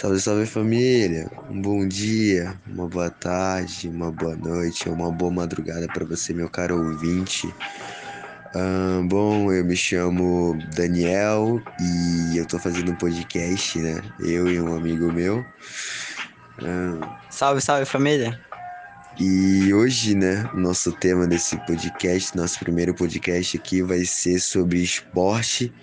Salve, salve família! Um bom dia, uma boa tarde, uma boa noite, uma boa madrugada para você, meu caro ouvinte. Ah, bom, eu me chamo Daniel e eu tô fazendo um podcast, né? Eu e um amigo meu. Ah, Salve, salve família! e hoje, né, nosso tema desse podcast, nosso primeiro podcast aqui vai ser sobre esporte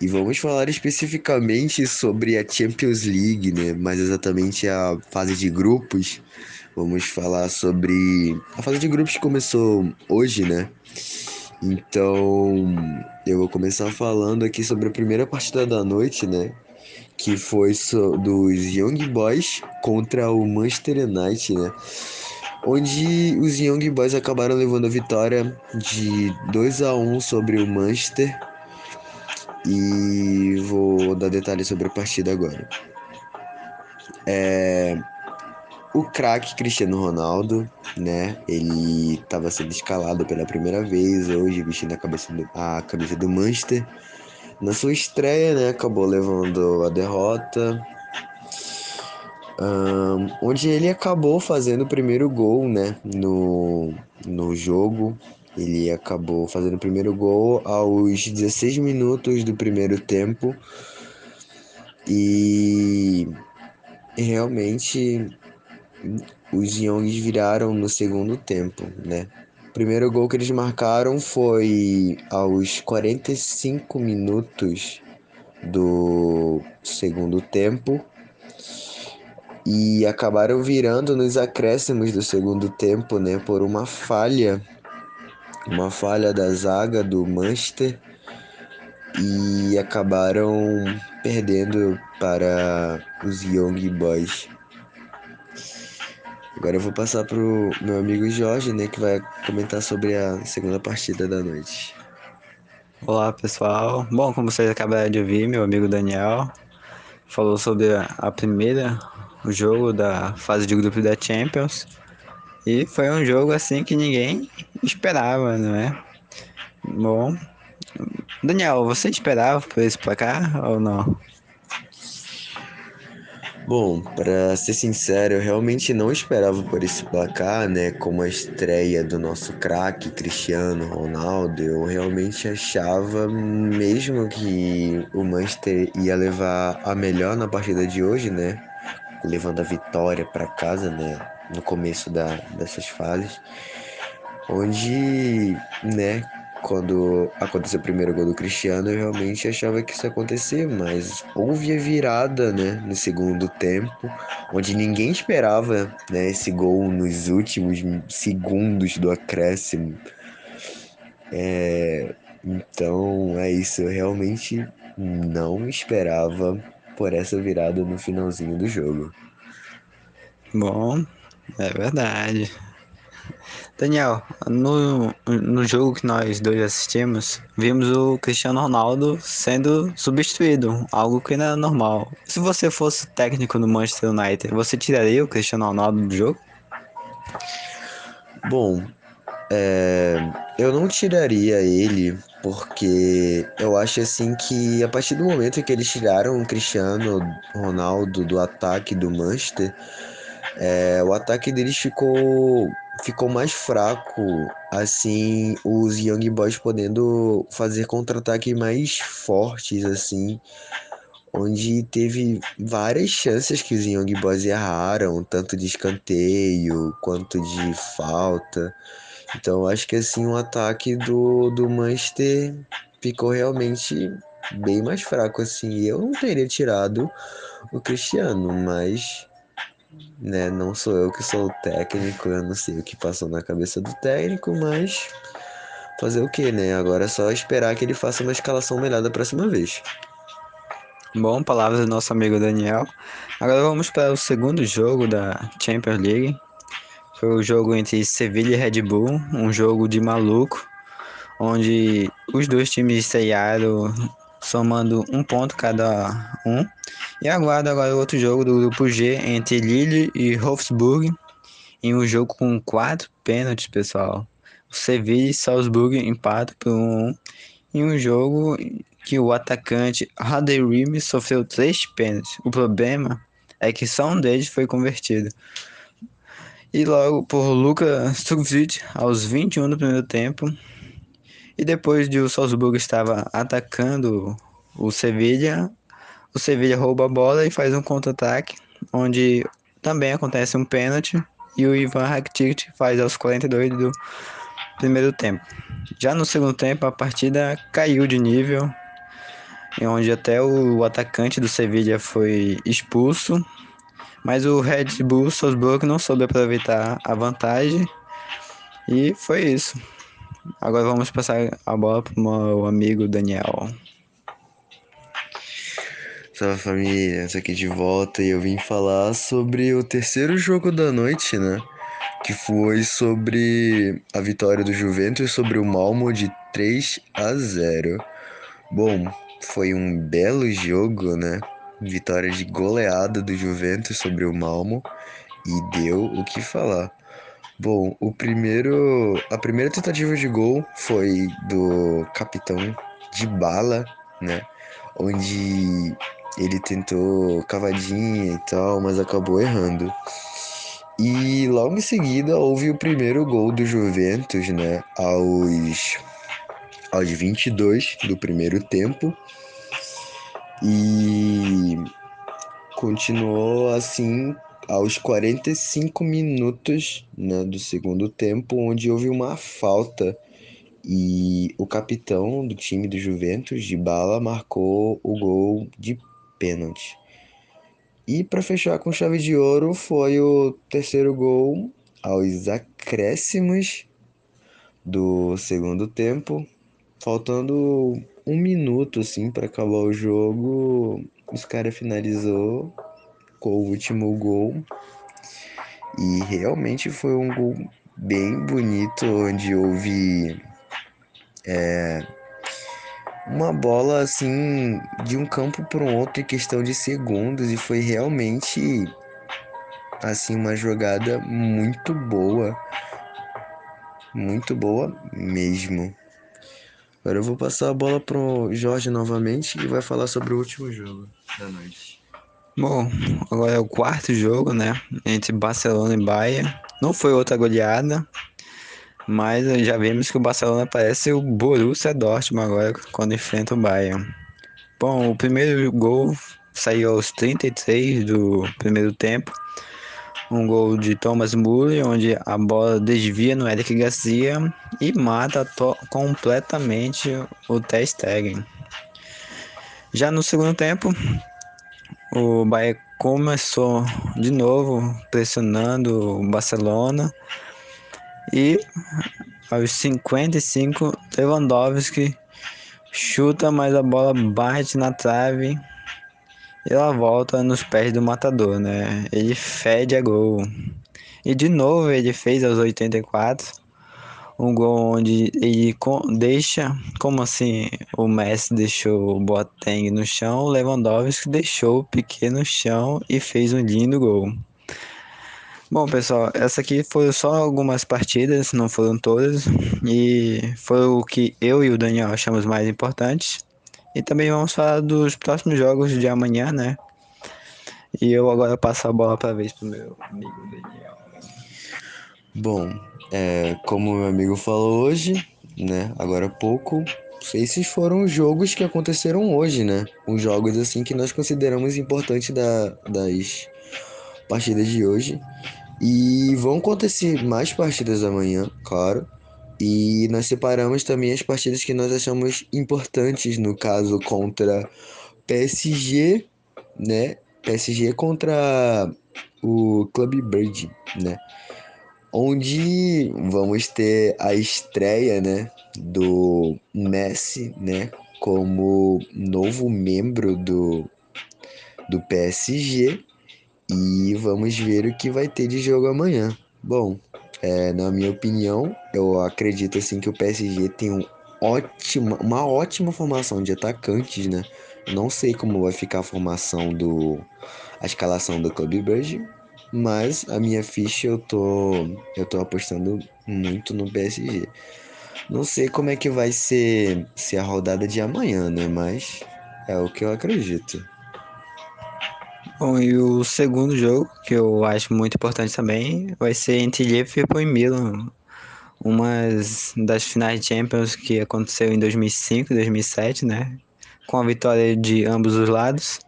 e vamos falar especificamente sobre a Champions League, né, mais exatamente a fase de grupos. Vamos falar sobre a fase de grupos que começou hoje, né? Então, eu vou começar falando aqui sobre a primeira partida da noite, né? Que foi dos Young Boys contra o Manchester United, né? Onde os Young Boys acabaram levando a vitória de 2 a 1 sobre o Manchester. E vou dar detalhes sobre a partida agora. É, o craque Cristiano Ronaldo, né? Ele estava sendo escalado pela primeira vez hoje, vestindo a, cabeça do- a camisa do Manchester. Na sua estreia, né? Acabou levando a derrota. Ahn, onde ele acabou fazendo o primeiro gol, né? No, no jogo. Ele acabou fazendo o primeiro gol aos 16 minutos do primeiro tempo. E realmente os Youngs viraram no segundo tempo, né? O primeiro gol que eles marcaram foi aos 45 minutos do segundo tempo e acabaram virando nos acréscimos do segundo tempo, né, por uma falha, uma falha da zaga do Manchester e acabaram perdendo para os Young Boys. Agora eu vou passar pro meu amigo Jorge, né, que vai comentar sobre a segunda partida da noite. Olá pessoal! Bom, como vocês acabaram de ouvir, meu amigo Daniel falou sobre a, primeira, o jogo da fase de grupo da Champions. E foi um jogo assim que ninguém esperava, não é? Bom, Daniel, você esperava por esse placar ou não? Bom, pra ser sincero, eu realmente não esperava por esse placar, né? Como a estreia do nosso craque Cristiano Ronaldo, eu realmente achava mesmo que o Manchester ia levar a melhor na partida de hoje, né? Levando a vitória pra casa, né? No começo da, dessas fases, onde, né? Quando aconteceu o primeiro gol do Cristiano, eu realmente achava que isso ia acontecer, mas houve a virada, né, no segundo tempo, onde ninguém esperava, né, esse gol nos últimos segundos do acréscimo. É, então é isso, eu realmente não esperava por essa virada no finalzinho do jogo. Bom, é verdade. Daniel, no, no jogo que nós dois assistimos, vimos o Cristiano Ronaldo sendo substituído, algo que não era normal. Se você fosse técnico do Manchester United, você tiraria o Cristiano Ronaldo do jogo? Bom, é, eu não tiraria ele porque eu acho assim que a partir do momento que eles tiraram o Cristiano Ronaldo do ataque do Manchester, é, o ataque deles ficou ficou mais fraco, assim, os Young Boys podendo fazer contra-ataque mais fortes, assim, onde teve várias chances que os Young Boys erraram, tanto de escanteio quanto de falta. Então acho que assim o ataque do, do Manchester ficou realmente bem mais fraco assim. Eu não teria tirado o Cristiano, mas né, não sou eu que sou o técnico, eu não sei o que passou na cabeça do técnico, mas fazer o que, né? Agora é só esperar que ele faça uma escalação melhor da próxima vez. Bom, palavras do nosso amigo Daniel. Agora vamos para o segundo jogo da Champions League. Foi o jogo entre Sevilha e Red Bull, um jogo de maluco, onde os dois times estrearam somando um ponto cada um. E aguardo agora outro jogo do grupo G entre Lille e Wolfsburg, em um jogo com quatro pênaltis, pessoal. O Sevilla e Salzburg empatam por um, em um jogo que o atacante Haderimi sofreu três pênaltis. O problema é que só um deles foi convertido. E logo por Luka Stukvicic aos 21 do primeiro tempo. E depois de o Salzburgo estava atacando o Sevilla, o Sevilla rouba a bola e faz um contra-ataque, onde também acontece um pênalti e o Ivan Rakitic faz aos 42 do primeiro tempo. Já no segundo tempo a partida caiu de nível, onde até o atacante do Sevilla foi expulso, mas o Red Bull Salzburg não soube aproveitar a vantagem e foi isso. Agora vamos passar a bola para o meu amigo Daniel. Salve família, essa aqui de volta e eu vim falar sobre o terceiro jogo da noite, né? Que foi sobre a vitória do Juventus sobre o Malmo de 3 a 0. Bom, foi um belo jogo, né? Vitória de goleada do Juventus sobre o Malmo e deu o que falar. Bom, o primeiro, a primeira tentativa de gol foi do capitão de bala, né? Onde ele tentou cavadinha e tal, mas acabou errando. E logo em seguida houve o primeiro gol do Juventus, né? Aos, aos 22 do primeiro tempo. E continuou assim aos 45 minutos né, do segundo tempo, onde houve uma falta e o capitão do time do Juventus, de bala, marcou o gol de pênalti. E para fechar com chave de ouro foi o terceiro gol aos acréscimos do segundo tempo, faltando um minuto assim para acabar o jogo, os caras finalizou com o último gol e realmente foi um gol bem bonito onde houve é, uma bola assim de um campo para um outro em questão de segundos e foi realmente assim uma jogada muito boa, muito boa mesmo. Agora eu vou passar a bola pro Jorge novamente e vai falar sobre o último jogo da noite. Bom, agora é o quarto jogo, né? Entre Barcelona e Bayern. Não foi outra goleada, mas já vimos que o Barcelona parece o Borussia Dortmund agora quando enfrenta o Bayern. Bom, o primeiro gol saiu aos 33 do primeiro tempo. Um gol de Thomas Muller, onde a bola desvia no Eric Garcia e mata completamente o Ter Stegen. Já no segundo tempo, o Bayern começou de novo pressionando o Barcelona e aos 55, Lewandowski chuta, mas a bola bate na trave e ela volta nos pés do matador, né? Ele fede a gol. E de novo ele fez aos 84 um gol onde ele deixa, como assim o Messi deixou o Boateng no chão, o Lewandowski deixou o Piquet no chão e fez um lindo gol. Bom, pessoal, essa aqui foi só algumas partidas, não foram todas, e foi o que eu e o Daniel achamos mais importantes. E também vamos falar dos próximos jogos de amanhã, né? E eu agora passo a bola para vez pro meu amigo Daniel. Bom, é, como meu amigo falou hoje, né? Agora há pouco, esses foram os jogos que aconteceram hoje, né? Os jogos assim que nós consideramos importantes da, das partidas de hoje. E vão acontecer mais partidas amanhã, claro. E nós separamos também as partidas que nós achamos importantes, no caso contra PSG, né? PSG contra o Club Bird, né? Onde vamos ter a estreia, né, do Messi, né, como novo membro do do PSG e vamos ver o que vai ter de jogo amanhã. Bom, é, na minha opinião, eu acredito assim que o PSG tem um ótima, uma ótima formação de atacantes, né? Não sei como vai ficar a formação do a escalação do Clube Brugge, mas a minha ficha eu tô eu tô apostando muito no PSG. Não sei como é que vai ser se a rodada de amanhã, né? Mas é o que eu acredito. Bom, e o segundo jogo, que eu acho muito importante também, vai ser entre Liverpool e Milan. Uma das finais de Champions que aconteceu em 2005 e 2007, né? Com a vitória de ambos os lados.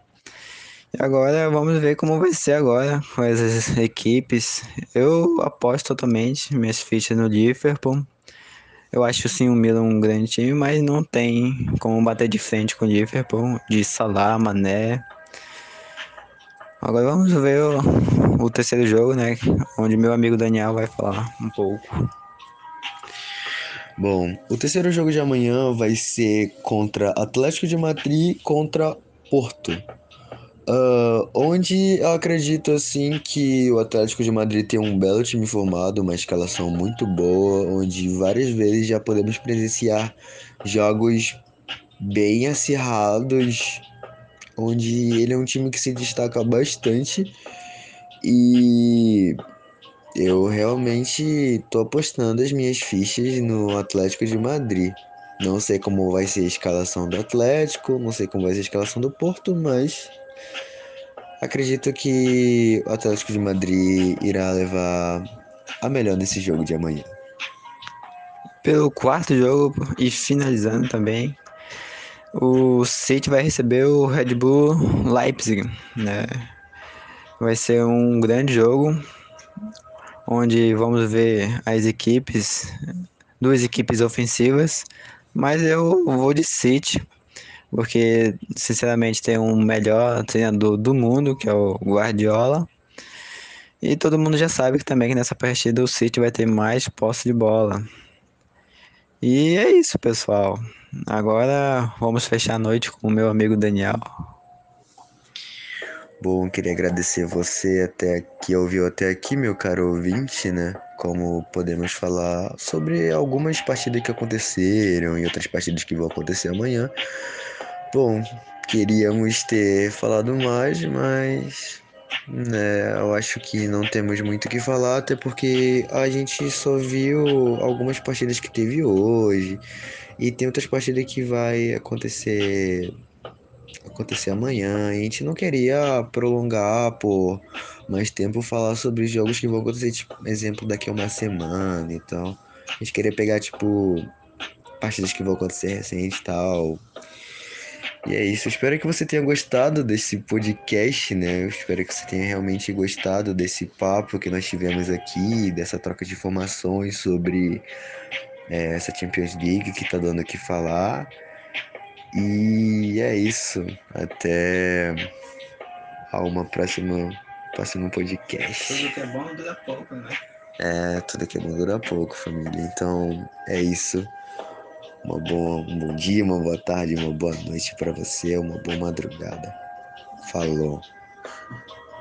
E agora vamos ver como vai ser agora com as equipes. Eu aposto totalmente minhas fichas no Liverpool. Eu acho sim o Milan um grande time, mas não tem como bater de frente com o Liverpool, de Salah, Mané. Agora vamos ver o, o terceiro jogo, né? Onde meu amigo Daniel vai falar um pouco. Bom, o terceiro jogo de amanhã vai ser contra Atlético de Madrid contra Porto. Uh, onde eu acredito assim que o Atlético de Madrid tem um belo time formado, uma escalação muito boa, onde várias vezes já podemos presenciar jogos bem acirrados, onde ele é um time que se destaca bastante e eu realmente tô apostando as minhas fichas no Atlético de Madrid. Não sei como vai ser a escalação do Atlético, não sei como vai ser a escalação do Porto, mas Acredito que o Atlético de Madrid irá levar a melhor nesse jogo de amanhã. Pelo quarto jogo e finalizando também, o City vai receber o Red Bull Leipzig, né? Vai ser um grande jogo onde vamos ver as equipes, duas equipes ofensivas, mas eu vou de City porque sinceramente tem um melhor treinador do mundo, que é o Guardiola. E todo mundo já sabe que também que nessa partida o City vai ter mais posse de bola. E é isso, pessoal. Agora vamos fechar a noite com o meu amigo Daniel. Bom, queria agradecer você até que ouviu até aqui, meu caro ouvinte, né? Como podemos falar sobre algumas partidas que aconteceram e outras partidas que vão acontecer amanhã. Bom, queríamos ter falado mais, mas né, eu acho que não temos muito o que falar, até porque a gente só viu algumas partidas que teve hoje e tem outras partidas que vai acontecer acontecer amanhã. E a gente não queria prolongar por mais tempo falar sobre jogos que vão acontecer, tipo, exemplo, daqui a uma semana e tal. A gente queria pegar, tipo, partidas que vão acontecer recente e tal. E é isso, eu espero que você tenha gostado desse podcast, né? Eu espero que você tenha realmente gostado desse papo que nós tivemos aqui, dessa troca de informações sobre é, essa Champions League que tá dando o que falar. E é isso. Até a uma próxima próximo podcast. Tudo que é bom dura pouco, né? É, tudo que é bom dura pouco, família. Então é isso. Uma boa, um bom dia, uma boa tarde, uma boa noite para você, uma boa madrugada. Falou.